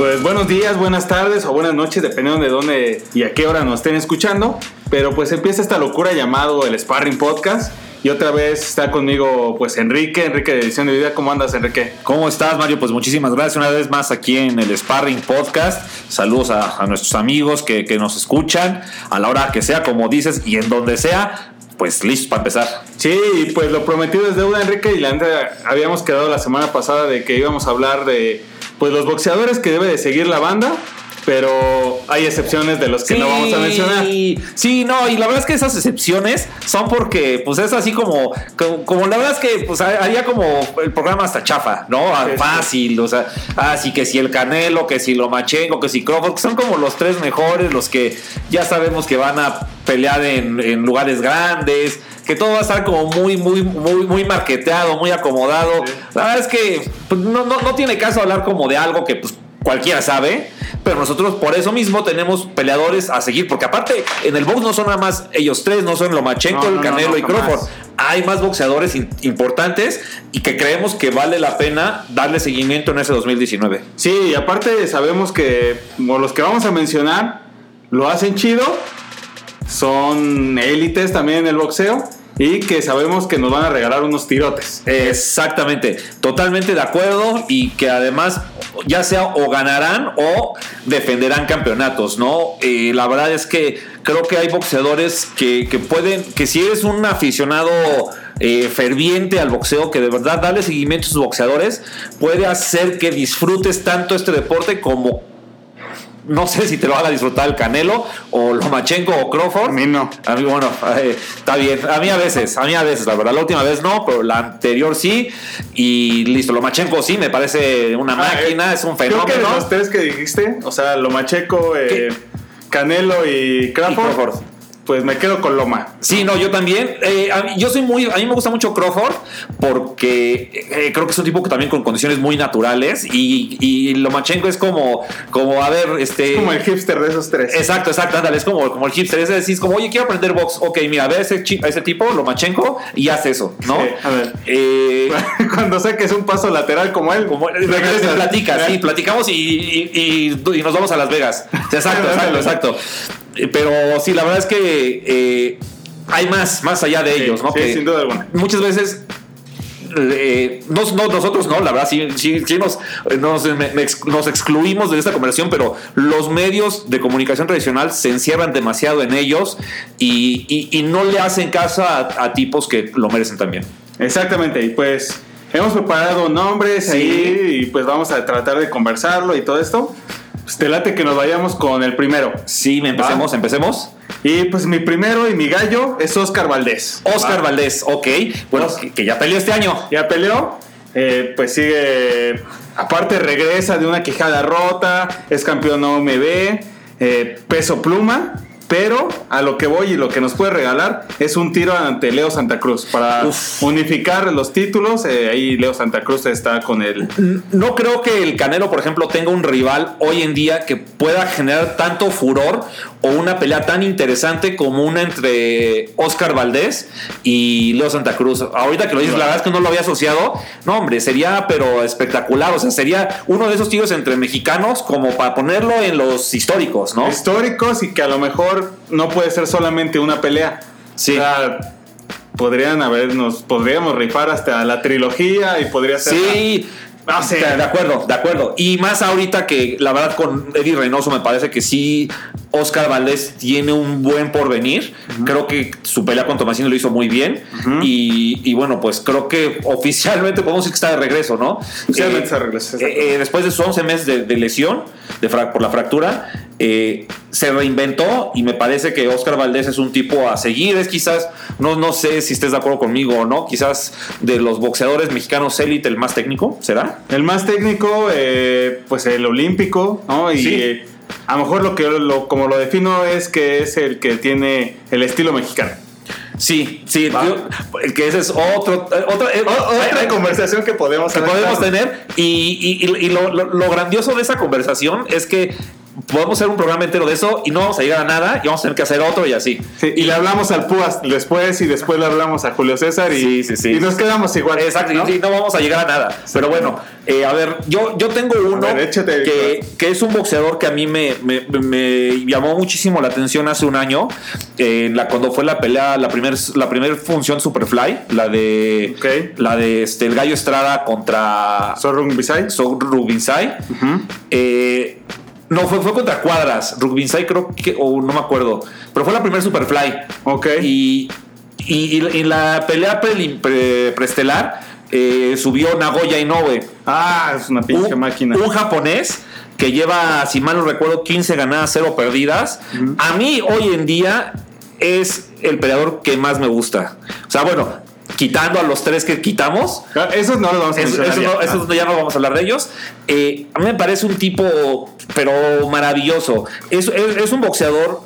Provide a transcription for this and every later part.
Pues buenos días, buenas tardes o buenas noches, dependiendo de dónde y a qué hora nos estén escuchando. Pero pues empieza esta locura llamado el Sparring Podcast. Y otra vez está conmigo pues Enrique, Enrique de Edición de Vida. ¿Cómo andas, Enrique? ¿Cómo estás, Mario? Pues muchísimas gracias una vez más aquí en el Sparring Podcast. Saludos a, a nuestros amigos que, que nos escuchan a la hora que sea, como dices, y en donde sea pues listos para empezar. Sí, pues lo prometido es deuda, Enrique, y la habíamos quedado la semana pasada de que íbamos a hablar de pues los boxeadores que debe de seguir la banda. Pero hay excepciones de los que no vamos a mencionar. Sí, no, y la verdad es que esas excepciones son porque, pues es así como, como, la verdad es que, pues haría como el programa hasta chafa, ¿no? Fácil, o sea, así que si el Canelo, que si lo Machengo, que si Crawford, que son como los tres mejores, los que ya sabemos que van a pelear en, en lugares grandes que todo va a estar como muy, muy, muy, muy marqueteado, muy acomodado. La verdad es que pues, no, no, no, tiene caso hablar como de algo que pues, cualquiera sabe, pero nosotros por eso mismo tenemos peleadores a seguir, porque aparte en el box no son nada más ellos tres, no son Lomachenko, el Canelo y Crawford. Hay más boxeadores importantes y que creemos que vale la pena darle seguimiento en ese 2019. Sí, y aparte sabemos que los que vamos a mencionar lo hacen chido, son élites también en el boxeo y que sabemos que nos van a regalar unos tirotes. Exactamente, totalmente de acuerdo y que además ya sea o ganarán o defenderán campeonatos, ¿no? Eh, la verdad es que creo que hay boxeadores que, pueden, que si eres un aficionado eh, ferviente al boxeo, que de verdad darle seguimiento a sus boxeadores, puede hacer que disfrutes tanto este deporte como no sé si te lo haga disfrutar el Canelo o Lomachenko o Crawford. A mí no. A mí, bueno, eh, está bien. A mí a veces, a mí a veces, la verdad. La última vez no, pero la anterior sí. Y listo, Lomachenko sí, me parece una ah, máquina, es un fenómeno. Creo que de los tres que dijiste, o sea, Lomachenko, eh, Canelo y Crawford pues me quedo con Loma. Sí, no, yo también. Eh, yo soy muy. A mí me gusta mucho Crawford porque eh, creo que es un tipo que también con condiciones muy naturales. Y, y Lomachenko es como, como, a ver, este. Es como el hipster de esos tres. Exacto, exacto, ándale, es como, como el hipster. Es decir, como, oye, quiero aprender box. Ok, mira, ve a ese, a ese tipo, Lomachenko, y haz eso, ¿no? Sí, a ver. Eh, Cuando saques un paso lateral como él, como platica, sí, platicamos y, y, y, nos vamos a Las Vegas. Exacto, exacto, exacto. Eh, pero sí, la verdad es que eh, hay más, más allá de ellos, ¿no? Sí, sin duda alguna. Muchas veces eh, no, nosotros no, la verdad, sí, sí, nos, nos, excluimos de esta conversación, pero los medios de comunicación tradicional se encierran demasiado en ellos y, no le hacen caso a, tipos que lo merecen también. Exactamente, y pues hemos preparado nombres ahí y pues vamos a tratar de conversarlo y todo esto. Pues te late que nos vayamos con el primero. Sí, empecemos, empecemos. Y pues mi primero y mi gallo es Oscar Valdés. Oscar Valdés, ok. Bueno, que, ya peleó este año. Ya peleó. Eh, pues sigue. Aparte, regresa de una quijada rota. Es campeón OMB. Eh, peso pluma. Pero a lo que voy y lo que nos puede regalar es un tiro ante Leo Santa Cruz para unificar los títulos. Eh, ahí Leo Santa Cruz está con él. No creo que el Canelo, por ejemplo, tenga un rival hoy en día que pueda generar tanto furor o una pelea tan interesante como una entre Oscar Valdés y Leo Santa Cruz. Ahorita que lo dices, la verdad es que no lo había asociado. No, hombre, sería pero espectacular. O sea, sería uno de esos tiros entre mexicanos como para ponerlo en los históricos, ¿no? Históricos y que a lo mejor no puede ser solamente una pelea. Sí. O sea, podrían habernos, podríamos rifar hasta la trilogía y podría ser. Sí. Ah, de acuerdo, de acuerdo. Y más ahorita que la verdad con Eddie Reynoso me parece que sí, Oscar Valdés tiene un buen porvenir. Creo que su pelea con Tomasino lo hizo muy bien. y, bueno, pues creo que oficialmente podemos decir que está de regreso, ¿no? Oficialmente está de regreso. Eh, eh, después de sus 11 meses de, lesión de por la fractura, eh, se reinventó y me parece que Oscar Valdés es un tipo a seguir. Es quizás, no, no sé si estés de acuerdo conmigo o no, quizás de los boxeadores mexicanos élite el más técnico, ¿será? El más técnico, eh, pues el olímpico, ¿no? Y eh, a lo mejor lo que lo, como lo defino es que es el que tiene el estilo mexicano. Sí, sí, que ese es otro, otra, otra conversación que podemos, podemos tener. Y, y, lo, grandioso de esa conversación es que podemos hacer un programa entero de eso y no vamos a llegar a nada y vamos a tener que hacer otro y así. Sí, y le hablamos al Púas después y después le hablamos a Julio César y, Sí, sí, sí. y nos quedamos igual. Exacto, ¿no? y no vamos a llegar a nada. Pero bueno, eh, a ver, yo, yo tengo uno ver, que, que es un boxeador que a mí me, me- me llamó muchísimo la atención hace un año, eh, la, cuando fue la pelea, la primera la primer función Superfly, la de, la de este, el Gallo Estrada contra Sorrung Bisay. So Rubinsai. Eh, no, fue, fue contra Cuadras. Rubinsai creo que, o no me acuerdo. Pero fue la primera Superfly. Ok. Y, y, la pelea prelim- pre- preestelar eh, subió Nagoya Inoue. Ah, es una pinche Un, máquina. un japonés que lleva, si mal no recuerdo, 15 ganadas, 0 perdidas. A mí hoy en día es el peleador que más me gusta. O sea, bueno, quitando a los tres que quitamos, Ah, Esos no los vamos a eso, mencionar. eso ya. no, esos ya no vamos a hablar de ellos. Eh, a mí me parece un tipo, pero maravilloso. Es, es- un boxeador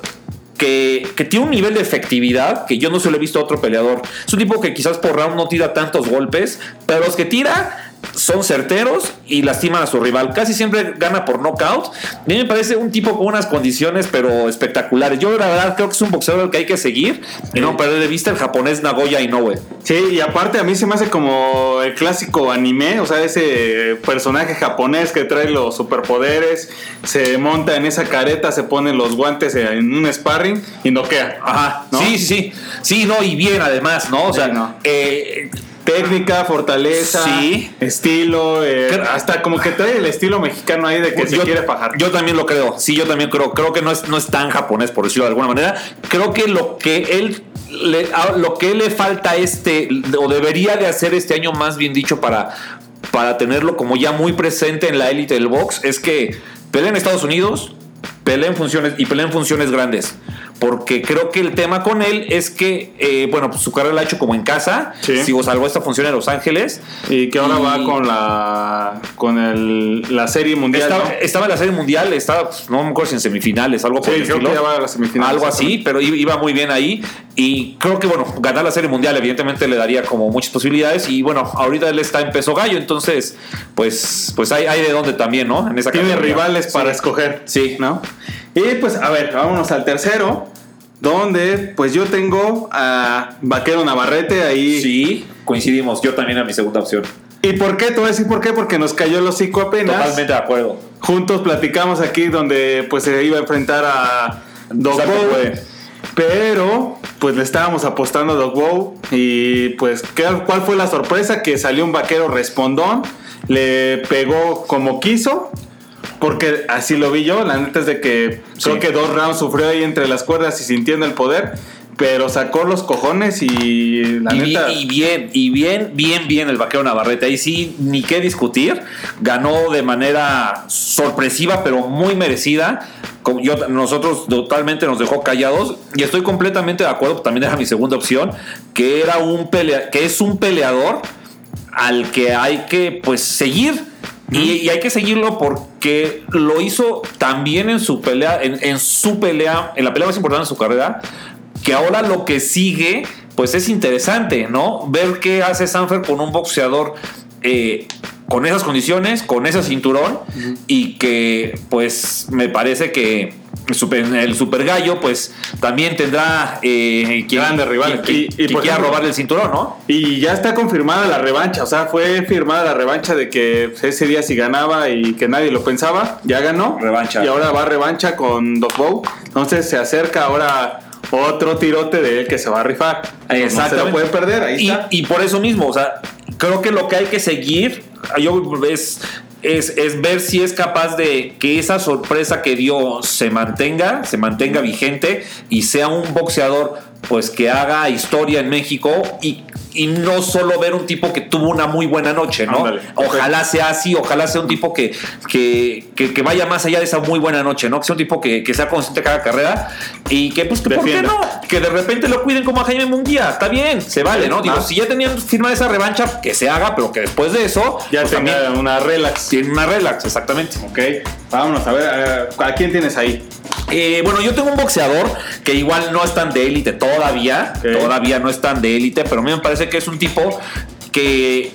que, que tiene un nivel de efectividad que yo no se lo he visto a otro peleador. Es un tipo que quizás por round no tira tantos golpes, pero los que tira son certeros y lastiman a su rival. Casi siempre gana por knockout. A mí me parece un tipo con unas condiciones, pero espectaculares. Yo, la verdad, creo que es un boxeador que hay que seguir y no perder de vista el japonés Nagoya Inoue. Sí, y aparte a mí se me hace como el clásico anime, o sea, ese personaje japonés que trae los superpoderes, se monta en esa careta, se pone los guantes en un sparring y noquea. Ajá, ¿no? sí, sí, sí. Sí, no, y bien además, ¿no? O sea, Sí, no. eh, Técnica, fortaleza, Sí. estilo, eh, Creo- hasta como que trae el estilo mexicano ahí de que se yo, quiere fajar. yo también lo creo. Sí, yo también creo. Creo que no es, no es tan japonés, por decirlo de alguna manera. Creo que lo que él le, lo que le falta este, o debería de hacer este año, más bien dicho, para, para tenerlo como ya muy presente en la élite del box, es que pelea en Estados Unidos, pelea en funciones y pelea en funciones grandes. Porque creo que el tema con él es que, eh, bueno, pues su carrera la ha hecho como en casa. Sí. Sigo salvo esta función en Los Ángeles. y que ahora y- va con la con el, la serie mundial. Estaba, ¿no? estaba en la serie mundial, estaba, pues, no me acuerdo si en semifinales, algo por Sí, el creo estilo. que ya va a las semifinales, Algo así, pero iba muy bien ahí. Y creo que, bueno, ganar la serie mundial, evidentemente, le daría como muchas posibilidades. Y bueno, ahorita él está en peso gallo, entonces, pues, pues hay, hay de dónde también, ¿no? En esa Tiene rivales para Sí. escoger. Sí. ¿no? Y pues, a ver, vámonos al tercero, donde pues yo tengo a Vaquero Navarrete ahí. Sí, coincidimos. Yo también a mi segunda opción. ¿Y por qué? Te voy a decir por qué, porque nos cayó el hocico apenas. Totalmente de acuerdo. Juntos platicamos aquí donde pues se iba a enfrentar a Exacto, Bow. Pero pues le estábamos apostando a Dog Bow y pues ¿qué- ¿cuál fue la sorpresa? Que salió un vaquero respondón, le pegó como quiso. Porque así lo vi yo, la neta es de que creo Sí. que dos rounds sufrió ahí entre las cuerdas y sintiendo el poder, pero sacó los cojones y la Y, neta... bi- y bien, y bien, bien, bien el vaquero Navarrete. Ahí sí, ni qué discutir. Ganó de manera sorpresiva, pero muy merecida. Yo, nosotros totalmente nos dejó callados. Y estoy completamente de acuerdo, también era mi segunda opción, que era un pelea, que es un peleador al que hay que pues seguir. Y, y hay que seguirlo porque lo hizo también en su pelea, en, en su pelea, en la pelea más importante de su carrera, que ahora lo que sigue, pues es interesante, ¿no? Ver qué hace Sanfer con un boxeador eh, con esas condiciones, con ese cinturón, y que pues me parece que el super, el super gallo pues también tendrá eh, quien, Grandes rivales. quien- Y- y, quien por quiera ejemplo- robarle el cinturón, ¿no? Y ya está confirmada la revancha, o sea, fue firmada la revancha de que ese día si ganaba y que nadie lo pensaba, ya ganó. Revancha. Y ahora va a revancha con Dog Bow. Entonces se acerca ahora otro tirote de él que se va a rifar. No se lo puede perder, ahí y, está. y por eso mismo, o sea, creo que lo que hay que seguir yo, es, es, es ver si es capaz de que esa sorpresa que dio se mantenga, se mantenga vigente y sea un boxeador pues que haga historia en México y, y no solo ver un tipo que tuvo una muy buena noche, ¿no? Ándale, ojalá sea así, ojalá sea un tipo que, que, que, que vaya más allá de esa muy buena noche, ¿no? Que sea un tipo que, que sea consciente cada carrera y que, pues, que, ¿por qué no? Que de repente lo cuiden como a Jaime Munguía, está bien, se vale, ¿no? Digo, Ah. si ya tenían firmada esa revancha, que se haga, pero que después de eso, Ya pues, tenga también una relax. tiene una relax, exactamente. Ok, vámonos a ver, ¿a quién tienes ahí? Eh, bueno, yo tengo un boxeador que igual no es tan de élite todavía, todavía no es tan de élite, pero a mí me parece que es un tipo que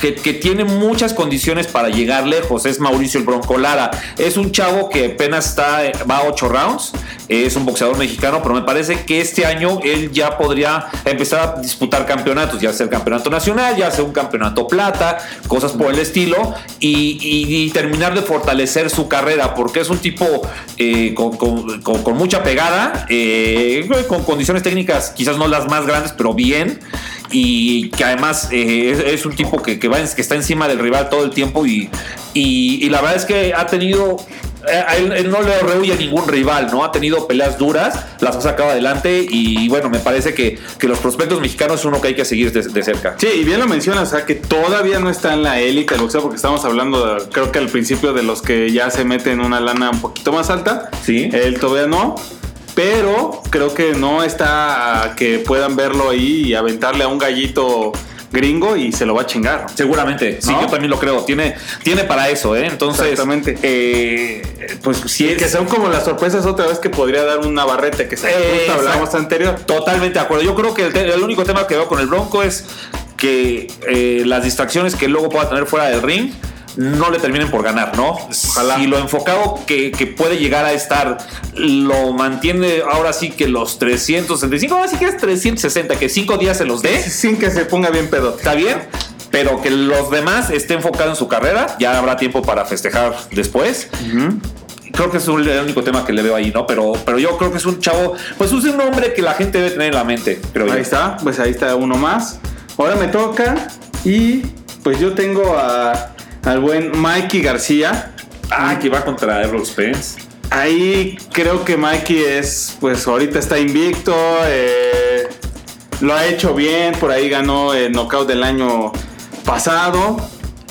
que, tiene muchas condiciones para llegar lejos. Es Mauricio el Bronco Lara. Es un chavo que apenas está, va a 8 rounds. Es un boxeador mexicano, pero me parece que este año él ya podría empezar a disputar campeonatos, ya sea el campeonato nacional, ya sea un campeonato plata, cosas por el estilo, y, terminar de fortalecer su carrera, porque es un tipo eh, con mucha pegada, eh, con condiciones técnicas quizás no las más grandes, pero bien, y que además eh, es, es un tipo que, que, va, que está encima del rival todo el tiempo, y, y, y la verdad es que ha tenido eh, a él, él no le rehuye a ningún rival, ¿no? Ha tenido peleas duras, las ha sacado adelante y bueno, me parece que, que los prospectos mexicanos es uno que hay que seguir de, de cerca. Sí, y bien lo mencionas, o sea, que todavía no está en la élite del boxeo, porque estamos hablando, de- creo que al principio de los que ya se meten una lana un poquito más alta. Sí. Él todavía no. Pero creo que no está a que puedan verlo ahí y aventarle a un gallito gringo y se lo va a chingar. Seguramente, sí, yo también lo creo. Tiene, tiene para eso, ¿eh? Entonces, Exactamente. eh, pues sí, Y que es son como las sorpresas otra vez que podría dar un Navarrete, que se Eh, hablamos anterior. totalmente de acuerdo. Yo creo que el único tema que veo con el Bronco es que eh, las distracciones que luego pueda tener fuera del ring no le terminen por ganar, ¿no? Ojalá. Si lo enfocado que, que puede llegar a estar lo mantiene ahora sí que los 365, ahora sí que es 360, que cinco días se los dé. Sin que se ponga bien pedo. está bien, pero que los demás estén enfocados en su carrera, ya habrá tiempo para festejar después. Creo que es el único tema que le veo ahí, ¿no? Pero, pero yo creo que es un chavo, pues es un hombre que la gente debe tener en la mente, creo yo. Ahí está, pues ahí está uno más. Ahora me toca y pues yo tengo a, al buen Mikey García. Ah, que va contra Errol Spence. Ahí creo que Mikey es, pues ahorita está invicto, eh, lo ha hecho bien, por ahí ganó el knockout del año pasado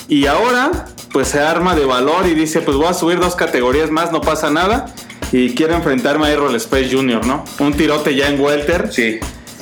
y ahora pues se arma de valor y dice pues voy a subir dos categorías más, no pasa nada y quiero enfrentarme a Errol Space Jr., ¿no? Un tirote ya en welter. Sí.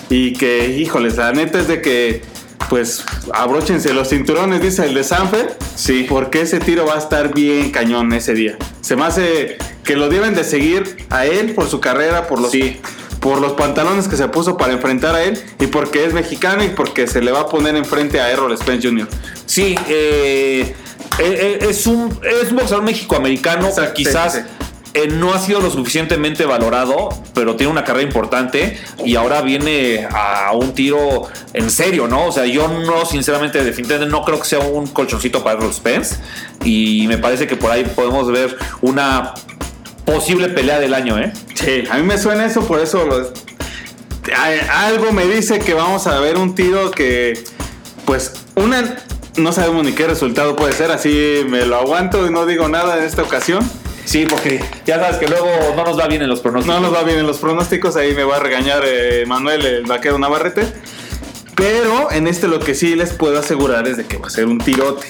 Y que, híjoles, la neta es de que, pues, abróchense los cinturones, dice el de Sanfer. Sí. Porque ese tiro va a estar bien cañón ese día. Se me hace que lo deben de seguir a él por su carrera, por los, Sí. por los pantalones que se puso para enfrentar a él y porque es mexicano y porque se le va a poner enfrente a Errol Spence Jr. Sí, eh, eh, eh, es, un, es un boxeador mexicoamericano quizás sí, sí. Eh, no ha sido lo suficientemente valorado, pero tiene una carrera importante y ahora viene a un tiro en serio, ¿no? O sea, yo no, sinceramente, definitivamente no creo que sea un colchoncito para Errol Spence y me parece que por ahí podemos ver una posible pelea del año, ¿eh? Sí, a mí me suena eso, por eso algo me dice que vamos a ver un tiro que, pues, una, no sabemos ni qué resultado puede ser, así me lo aguanto y no digo nada en esta ocasión. Sí, porque ya sabes que luego no nos va bien en los pronósticos. No nos va bien en los pronósticos, ahí me va a regañar eh, Manuel, el vaquero Navarrete. Pero en este lo que sí les puedo asegurar es de que va a ser un tirote.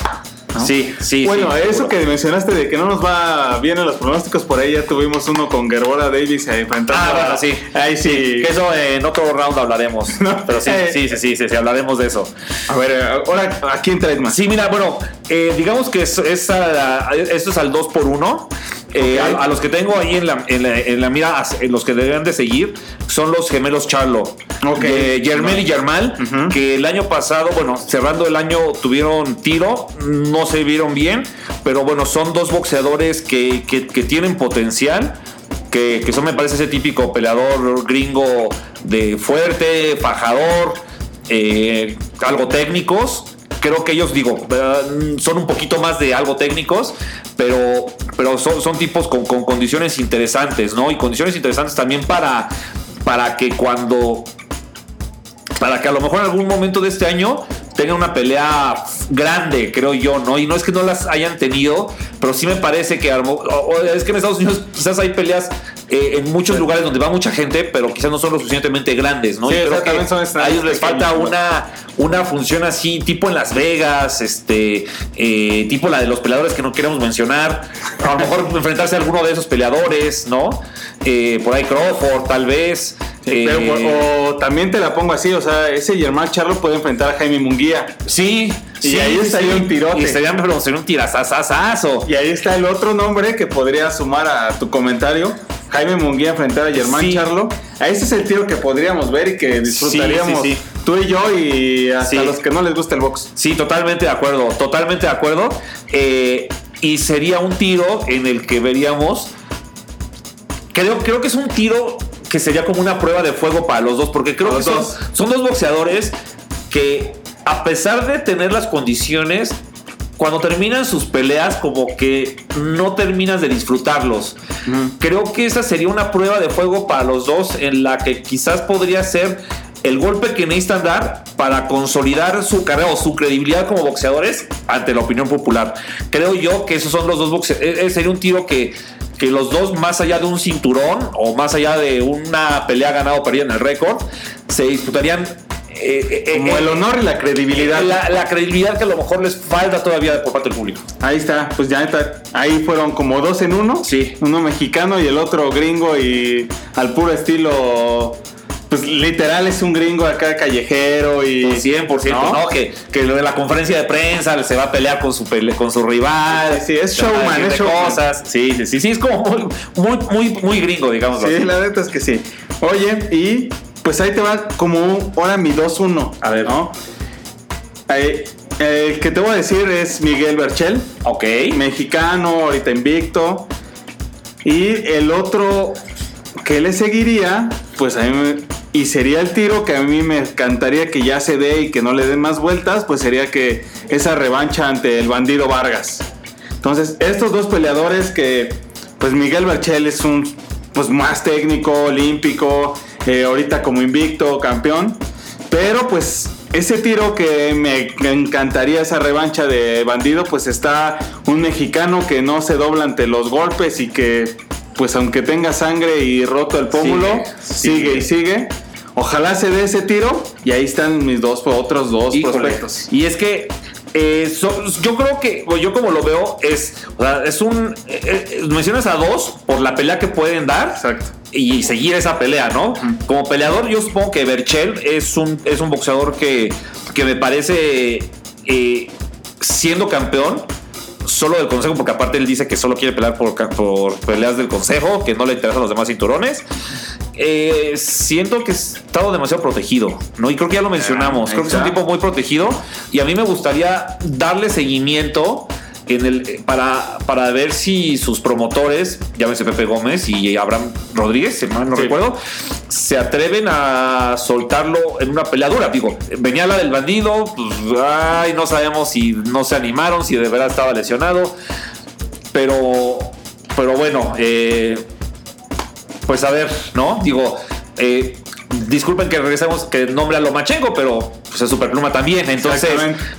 ¿no? Sí, sí. Bueno, sí, eso que mencionaste de que no nos va bien en los pronósticos, por ahí ya tuvimos uno con Gerbora Davis eh, enfrentando Ah, bueno, sí. Ahí sí. Que eso eh, en otro round hablaremos. No. Pero sí, Eh. sí, sí, sí, sí, sí, hablaremos de eso. A ver, eh, ahora, ¿a quién traes más? Sí, mira, bueno, eh, digamos que es, es a- esto es al 2 por 1 Eh, a, a los que tengo ahí en la, en la, en la mira, en los que deberían de seguir, son los gemelos Charlo. Ok. De Yermel y Yermal, que el año pasado, bueno, cerrando el año tuvieron tiro, no se vieron bien, pero bueno, son dos boxeadores que, que- que tienen potencial. Que, que son, me parece, ese típico peleador gringo de fuerte, fajador, eh, algo técnicos. Creo que ellos, digo, eh, son un poquito más de algo técnicos, pero, pero son, son tipos con, con condiciones interesantes, ¿no? Y condiciones interesantes también para, para que cuando para que a lo mejor en algún momento de este año tengan una pelea grande, creo yo, ¿no? Y no es que no las hayan tenido, pero sí me parece que o- o es que en Estados Unidos quizás hay peleas eh, en muchos lugares donde va mucha gente, pero quizás no son lo suficientemente grandes, ¿no? Sí, y creo exactamente, que son a ellos les falta una, una función así, tipo en Las Vegas, este, eh, tipo la de los peleadores que no queremos mencionar, a lo mejor enfrentarse a alguno de esos peleadores, ¿no? Eh, por ahí Crawford, tal vez. Sí, pero, Eh, o, o también te la pongo así, o sea, ese Germán Charlo puede enfrentar a Jaime Munguía. Sí, Y sí, ahí estaría sí. un tirote. Y estaría un tirazazazazo. Y ahí está el otro nombre que podría sumar a tu comentario. Jaime Munguía enfrentar a Germán. Charlo. A ese es el tiro que podríamos ver y que disfrutaríamos tú y yo y hasta los que no les gusta el box. Sí, totalmente de acuerdo, totalmente de acuerdo. Eh, y sería un tiro en el que veríamos. Creo, creo que es un tiro que sería como una prueba de fuego para los dos, porque creo que son, dos. son dos boxeadores que, a pesar de tener las condiciones, cuando terminan sus peleas, como que no terminas de disfrutarlos. Creo que esa sería una prueba de fuego para los dos, en la que quizás podría ser el golpe que necesitan dar para consolidar su carrera o su credibilidad como boxeadores ante la opinión popular. Creo yo que esos son los dos boxeadores. Sería un tiro que, que los dos, más allá de un cinturón o más allá de una pelea ganada o perdida en el récord, se disputarían. eh, eh, Como eh, el honor y la credibilidad. la, la credibilidad que a lo mejor les falta todavía por parte del público. Ahí está, pues ya neta, ahí fueron como dos en uno. Sí. Uno mexicano y el otro gringo y al puro estilo, pues literal es un gringo acá callejero y... 100%, ¿No? ¿no? Que, que lo de la conferencia de prensa se va a pelear con su, pele- con su rival. Sí, sí, es showman, es showman. cosas. Sí, sí, sí, sí, es como muy, muy, muy, muy gringo, digamos. Sí, la neta es que sí. Oye, y pues ahí te va como un, ahora mi 2-1. A ver. ¿no? Ahí, el que te voy a decir es Miguel Berchel, Ok. mexicano, ahorita invicto. Y el otro que le seguiría, pues a mí me- y sería el tiro que a mí me encantaría que ya se dé y que no le den más vueltas, pues sería que esa revancha ante el bandido Vargas. Entonces, estos dos peleadores que, pues Miguel Berchel es un, pues más técnico, olímpico, eh, ahorita como invicto, campeón, pero pues ese tiro que me encantaría esa revancha de bandido, pues está un mexicano que no se dobla ante los golpes y que, pues aunque tenga sangre y roto el pómulo, Sigue, sigue, y sigue. Ojalá se dé ese tiro y ahí están mis dos otros dos Híjole. prospectos. Y es que eh, so- yo creo que, yo como lo veo, es, o sea, es un. eh, eh, mencionas a dos por la pelea que pueden dar. Exacto. y seguir esa pelea, ¿no? Como peleador, yo supongo que Berchel es un, es un boxeador que, que me parece eh, siendo campeón. Solo del consejo, porque aparte él dice que solo quiere pelear por, por peleas del consejo, que no le interesan los demás cinturones. Eh, siento que he estado demasiado protegido, ¿no? Y creo que ya lo mencionamos. ahí Creo que es un tipo muy protegido. Y a mí me gustaría darle seguimiento en el, para, para ver si sus promotores, llámese Pepe Gómez y Abraham Rodríguez, si mal no Sí. recuerdo, se atreven a soltarlo en una peleadura. Digo, venía la del bandido, pues, ay, no sabemos si no se animaron, si de verdad estaba lesionado. Pero, pero bueno, eh, pues a ver, ¿no? Digo, eh, disculpen que regresemos, que nombre a Lomachenko, pero pues es superpluma también. Entonces,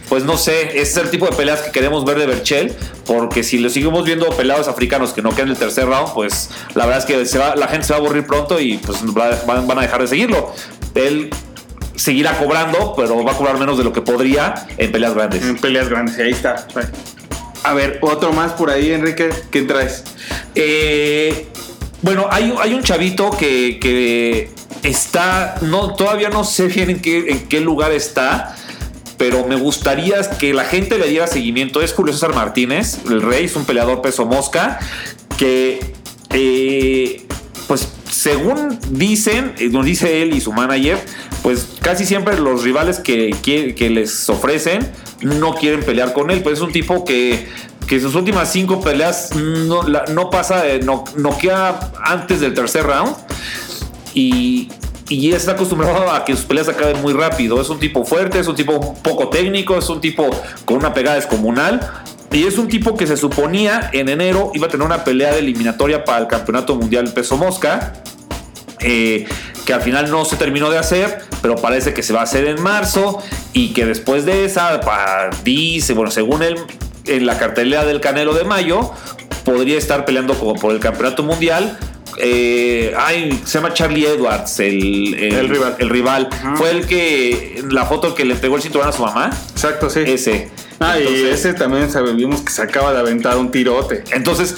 pues no sé, ese es el tipo de peleas que queremos ver de Berchel, porque si lo seguimos viendo peleados africanos que no quedan en el tercer round, pues la verdad es que se va, la gente se va a aburrir pronto y pues va- van, van a dejar de seguirlo. Él seguirá cobrando, pero va a cobrar menos de lo que podría en peleas grandes. En peleas grandes, ahí está. A ver, otro más por ahí, Enrique. ¿Qué traes? Eh, bueno, hay, hay un chavito que, que está, no, todavía no sé bien en qué, en qué lugar está, pero me gustaría que la gente le diera seguimiento. Es Julio César Martínez, el rey, es un peleador peso mosca, que eh, pues según dicen, eh, nos dice él y su manager, pues casi siempre los rivales que, que, les ofrecen no quieren pelear con él, pues es un tipo que, que sus últimas cinco peleas no, no pasa, no, noquea antes del tercer round y, y está acostumbrado a que sus peleas acaben muy rápido. Es un tipo fuerte, es un tipo poco técnico, es un tipo con una pegada descomunal. Y es un tipo que se suponía en enero iba a tener una pelea de eliminatoria para el Campeonato Mundial Peso Mosca. eh, que al final no se terminó de hacer, pero parece que se va a hacer en marzo y que después de esa, dice, bueno, según él, en la cartelera del Canelo de mayo, podría estar peleando como por el Campeonato Mundial. Eh, ay, se llama Charlie Edwards, el, El rival. El rival. Fue el que, la foto que le entregó el cinturón a su mamá. Exacto, sí. Ese. Ah, y ese también sabemos que se acaba de aventar un tirote. Entonces,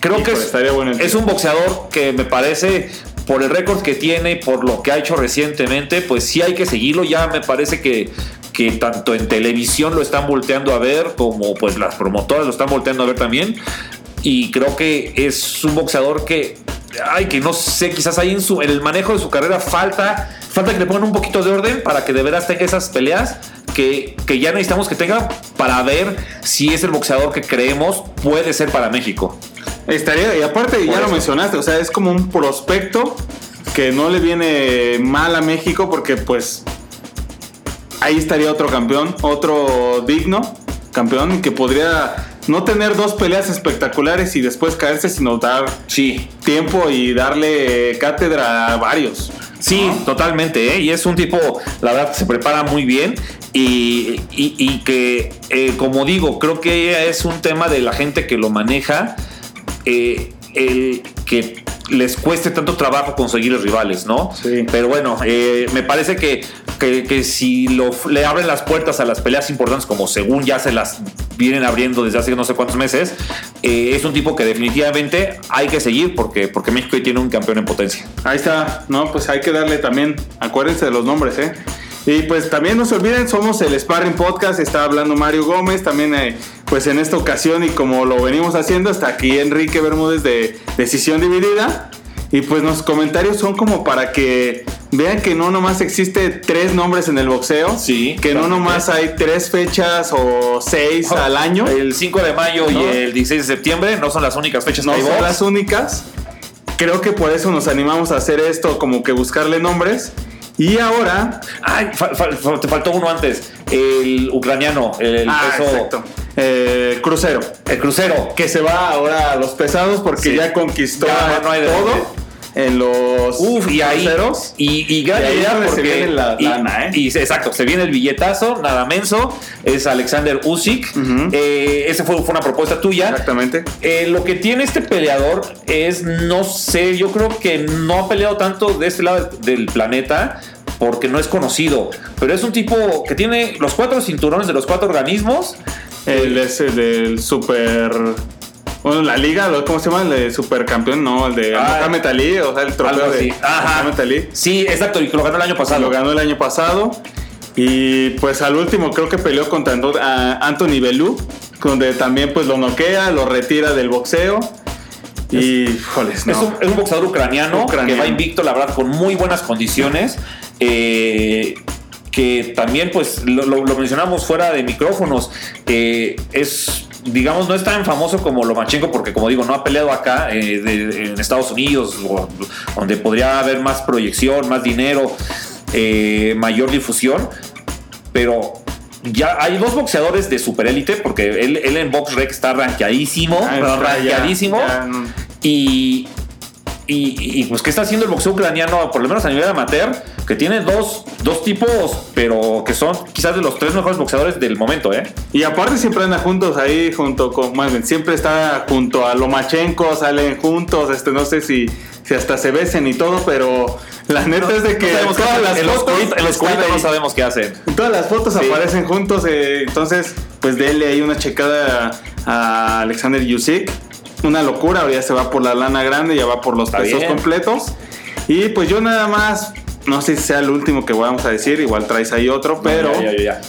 creo que es, estaría bueno es un boxeador que me parece, por el récord que tiene y por lo que ha hecho recientemente, pues sí hay que seguirlo. Ya me parece que, que tanto en televisión lo están volteando a ver, como pues las promotoras lo están volteando a ver también. Y creo que es un boxeador que ay, que no sé, quizás ahí en, su, en el manejo de su carrera falta, falta que le pongan un poquito de orden para que de veras tenga esas peleas que, que ya necesitamos que tenga para ver si es el boxeador que creemos puede ser para México. Estaría, y aparte Por ya lo mencionaste, o sea, es como un prospecto que no le viene mal a México porque pues ahí estaría otro campeón, otro digno campeón que podría no tener dos peleas espectaculares y después caerse, sino dar Sí, tiempo y darle cátedra a varios. Sí, totalmente, ¿eh? y es un tipo, la verdad, que se prepara muy bien y, y- y que, eh, como digo, creo que es un tema de la gente que lo maneja, eh, el que les cueste tanto trabajo conseguir los rivales, ¿no? Sí. Pero bueno, eh, me parece que, que- que si lo, le abren las puertas a las peleas importantes, como según ya se las vienen abriendo desde hace no sé cuántos meses, eh, es un tipo que definitivamente hay que seguir porque, porque México tiene un campeón en potencia. Ahí está, no, pues hay que darle también, acuérdense de los nombres, ¿eh? Y pues también no se olviden, somos el Sparring Podcast, está hablando Mario Gómez, también eh, pues en esta ocasión y como lo venimos haciendo, está aquí Enrique Bermúdez de Decisión Dividida. Y pues los comentarios son como para que vean que no nomás existe tres nombres en el boxeo, Sí, que no nomás hay tres fechas o seis al año, El 5 de mayo ¿No? y el 16 de septiembre no son las únicas fechas no que hay son box. las únicas. Creo que por eso nos animamos a hacer esto, como que buscarle nombres. Y ahora Ay, te faltó uno antes. El ucraniano, el Ah, peso. exacto. Eh, crucero. El crucero. Que se va ahora a los pesados porque Sí. ya conquistó Ya no hay de todo en los Uf, y ahí. cruceros. Y, y ahí se viene la y- lana, ¿eh? y exacto, se viene el billetazo, nada menso. Es Alexander Usyk. Ujú. Eh, ese fue, fue una propuesta tuya. Exactamente. Eh, lo que tiene este peleador es, no sé, yo creo que no ha peleado tanto de este lado del planeta porque no es conocido, pero es un tipo que tiene los cuatro cinturones de los cuatro organismos. El ese del super. Bueno, la liga, ¿lo- ¿cómo se llama? El de supercampeón, no, el de Ah. Mohamed Ali, o sea, el trofeo de. Ajá. Mohamed Ali. Sí, exacto, y que lo ganó el año pasado. Lo ganó el año pasado. Y pues al último creo que peleó contra Anthony Bellew, donde también pues lo noquea, lo retira del boxeo. Y, joles, no. Es, un, es un boxeador ucraniano, Ucraniano. que va invicto, la verdad, con muy buenas condiciones. eh, que también, pues, lo, lo- lo mencionamos fuera de micrófonos. eh, es, digamos, no es tan famoso como Lomachenko, porque, como digo, no ha peleado acá eh, de- en Estados Unidos, donde podría haber más proyección, más dinero, eh, mayor difusión. Pero. Ya hay dos boxeadores de superélite, porque él, él en está Ah, pero está, rankeadísimo. ya, no. Y, y, y, pues, ¿qué está haciendo el boxeo ucraniano, por lo menos a nivel amateur? Que tiene dos, dos tipos, pero que son quizás de los tres mejores boxeadores del momento, ¿eh? Y aparte siempre anda juntos ahí, junto con, más bien, siempre está junto a Lomachenko, salen juntos, este, no sé si, si hasta se besen y todo, pero la neta es de que No todas las en los fotos, cubitos- en los no sabemos qué hacen. En todas las fotos Sí. aparecen juntos, eh, entonces pues denle ahí una checada a Alexander Yusik. Una locura, ahora ya se va por la lana grande, ya va por los Está pesos bien. completos. Y pues yo nada más, no sé si sea el último que vamos a decir, igual traes ahí otro, pero Ya, ya, ya.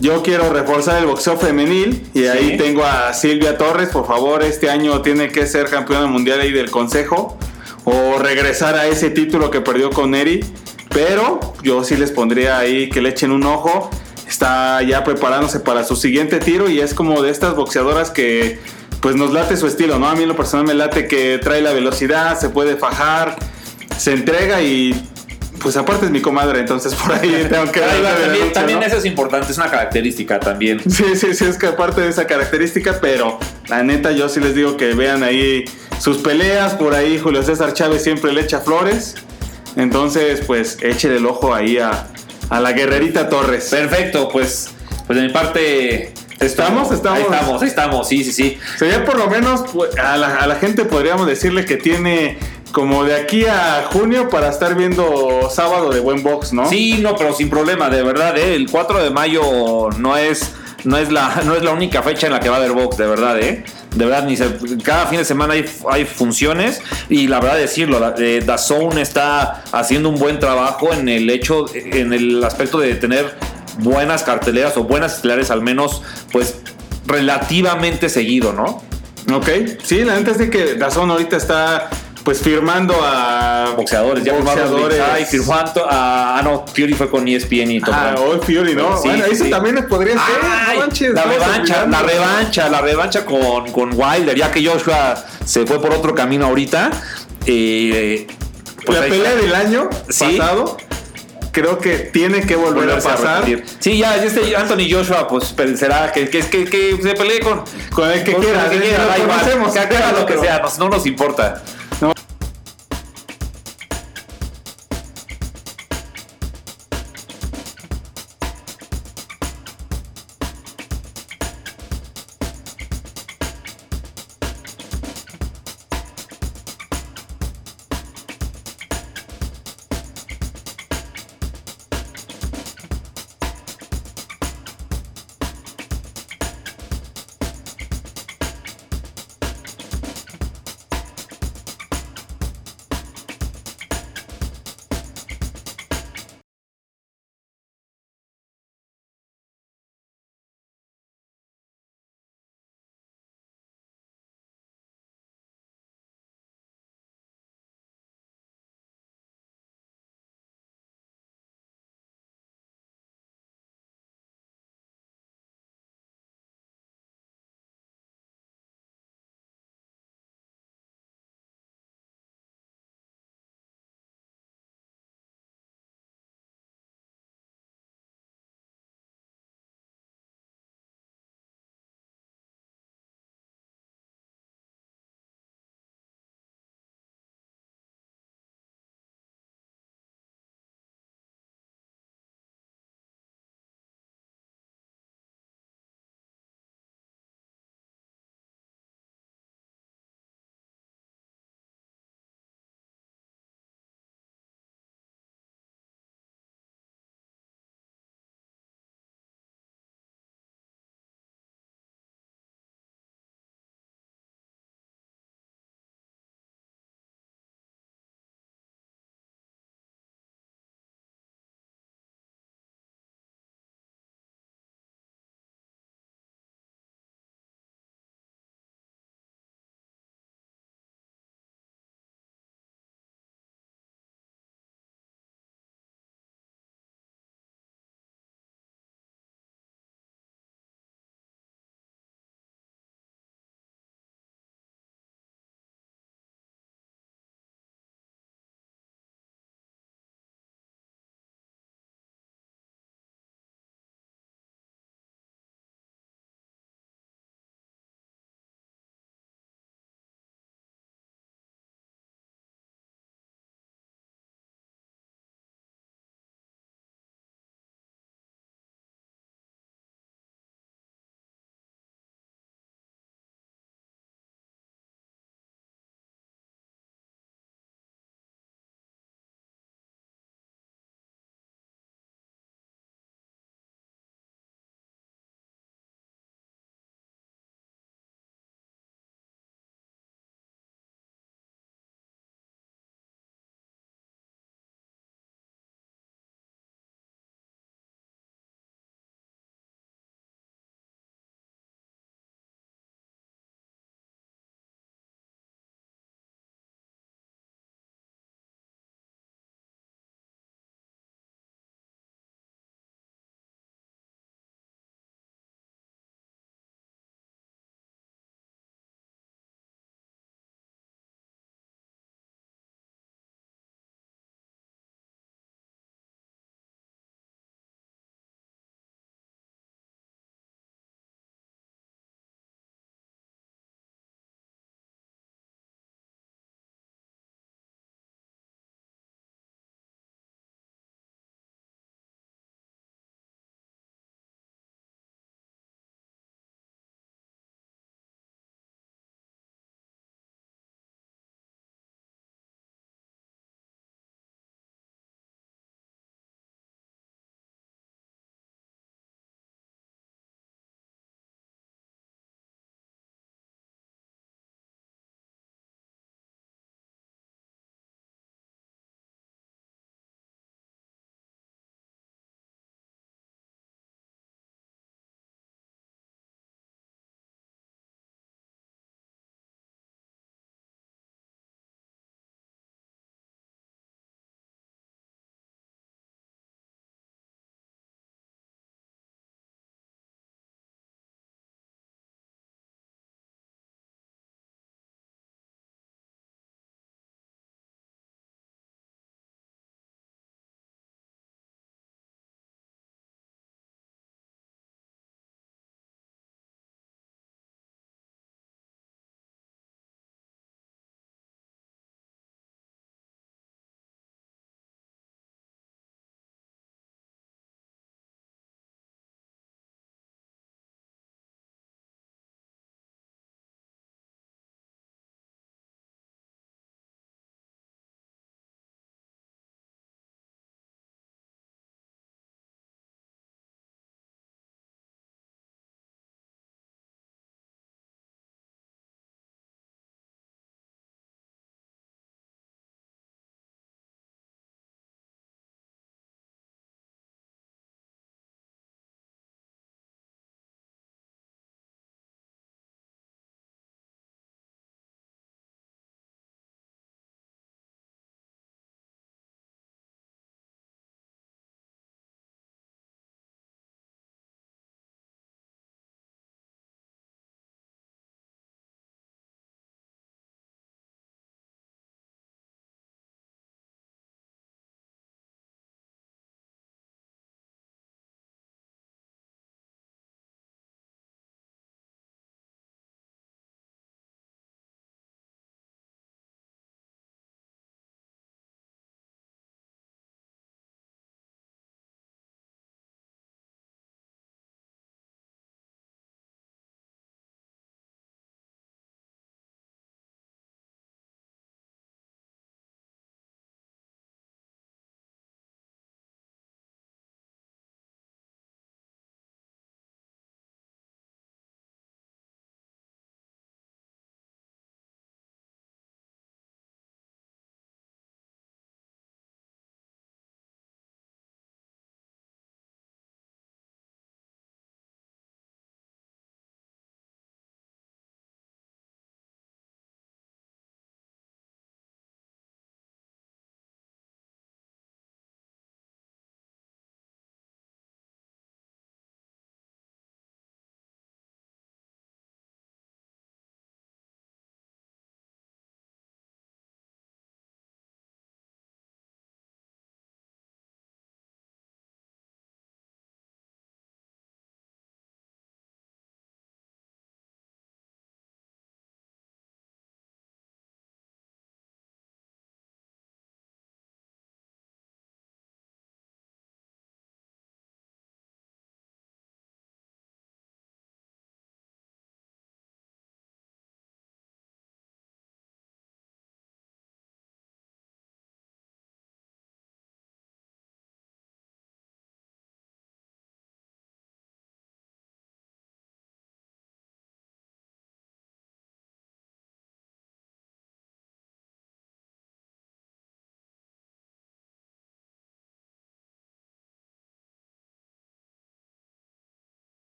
yo quiero reforzar el boxeo femenil y ahí tengo a Silvia Torres, por favor, este año tiene que ser campeona mundial ahí del consejo o regresar a ese título que perdió con Eri, pero yo sí les pondría ahí que le echen un ojo. Está ya preparándose para su siguiente tiro y es como de estas boxeadoras que pues nos late su estilo, ¿no? A mí en lo personal me late que trae la velocidad, se puede fajar, se entrega y pues aparte es mi comadre, entonces por ahí tengo que darle también derecho, también ¿no? eso es importante, es una característica también. Sí, sí, sí, es que aparte de esa característica, pero la neta yo sí les digo que vean ahí sus peleas, por ahí Julio César Chávez siempre le echa flores, entonces pues échele el ojo ahí a, a la guerrerita Torres. Perfecto, pues, pues de mi parte. ¿Estamos? ¿Estamos? Ahí estamos, ahí estamos, sí, sí, sí. Sería por lo menos pues, a la, a la gente podríamos decirle que tiene como de aquí a junio para estar viendo sábado de buen box, ¿no? Sí, no, pero sin problema, de verdad, ¿eh? el 4 de mayo no es, no, es la, no es la única fecha en la que va a haber box, de verdad, ¿eh? De verdad, ni se- cada fin de semana hay, hay funciones y la verdad decirlo, la- eh, DAZN está haciendo un buen trabajo en el hecho, en el aspecto de tener buenas carteleras o buenas estelares al menos, pues relativamente seguido, ¿no? Ok, sí, la neta es de que Dazón ahorita está pues firmando a boxeadores, ya boxeadores. Ay, firmó a, ah, no, Fury fue con ESPN y todo. Ah, All Fury, ¿no? Sí, bueno, sí, eso sí. también podría ser. Ay, no manches, la revancha, la revancha, la revancha con, con Wilder, ya que Joshua se fue por otro camino ahorita. eh, pues la pelea está. del año pasado, creo que tiene que volver a Volverse a pasar. Sí, ya, este Anthony Joshua, pues será que, que, que, que se pelee con, Con el que con quiera, el que quiera, Lo que lo sea, nos- no nos importa. No,